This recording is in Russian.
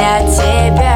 для тебя.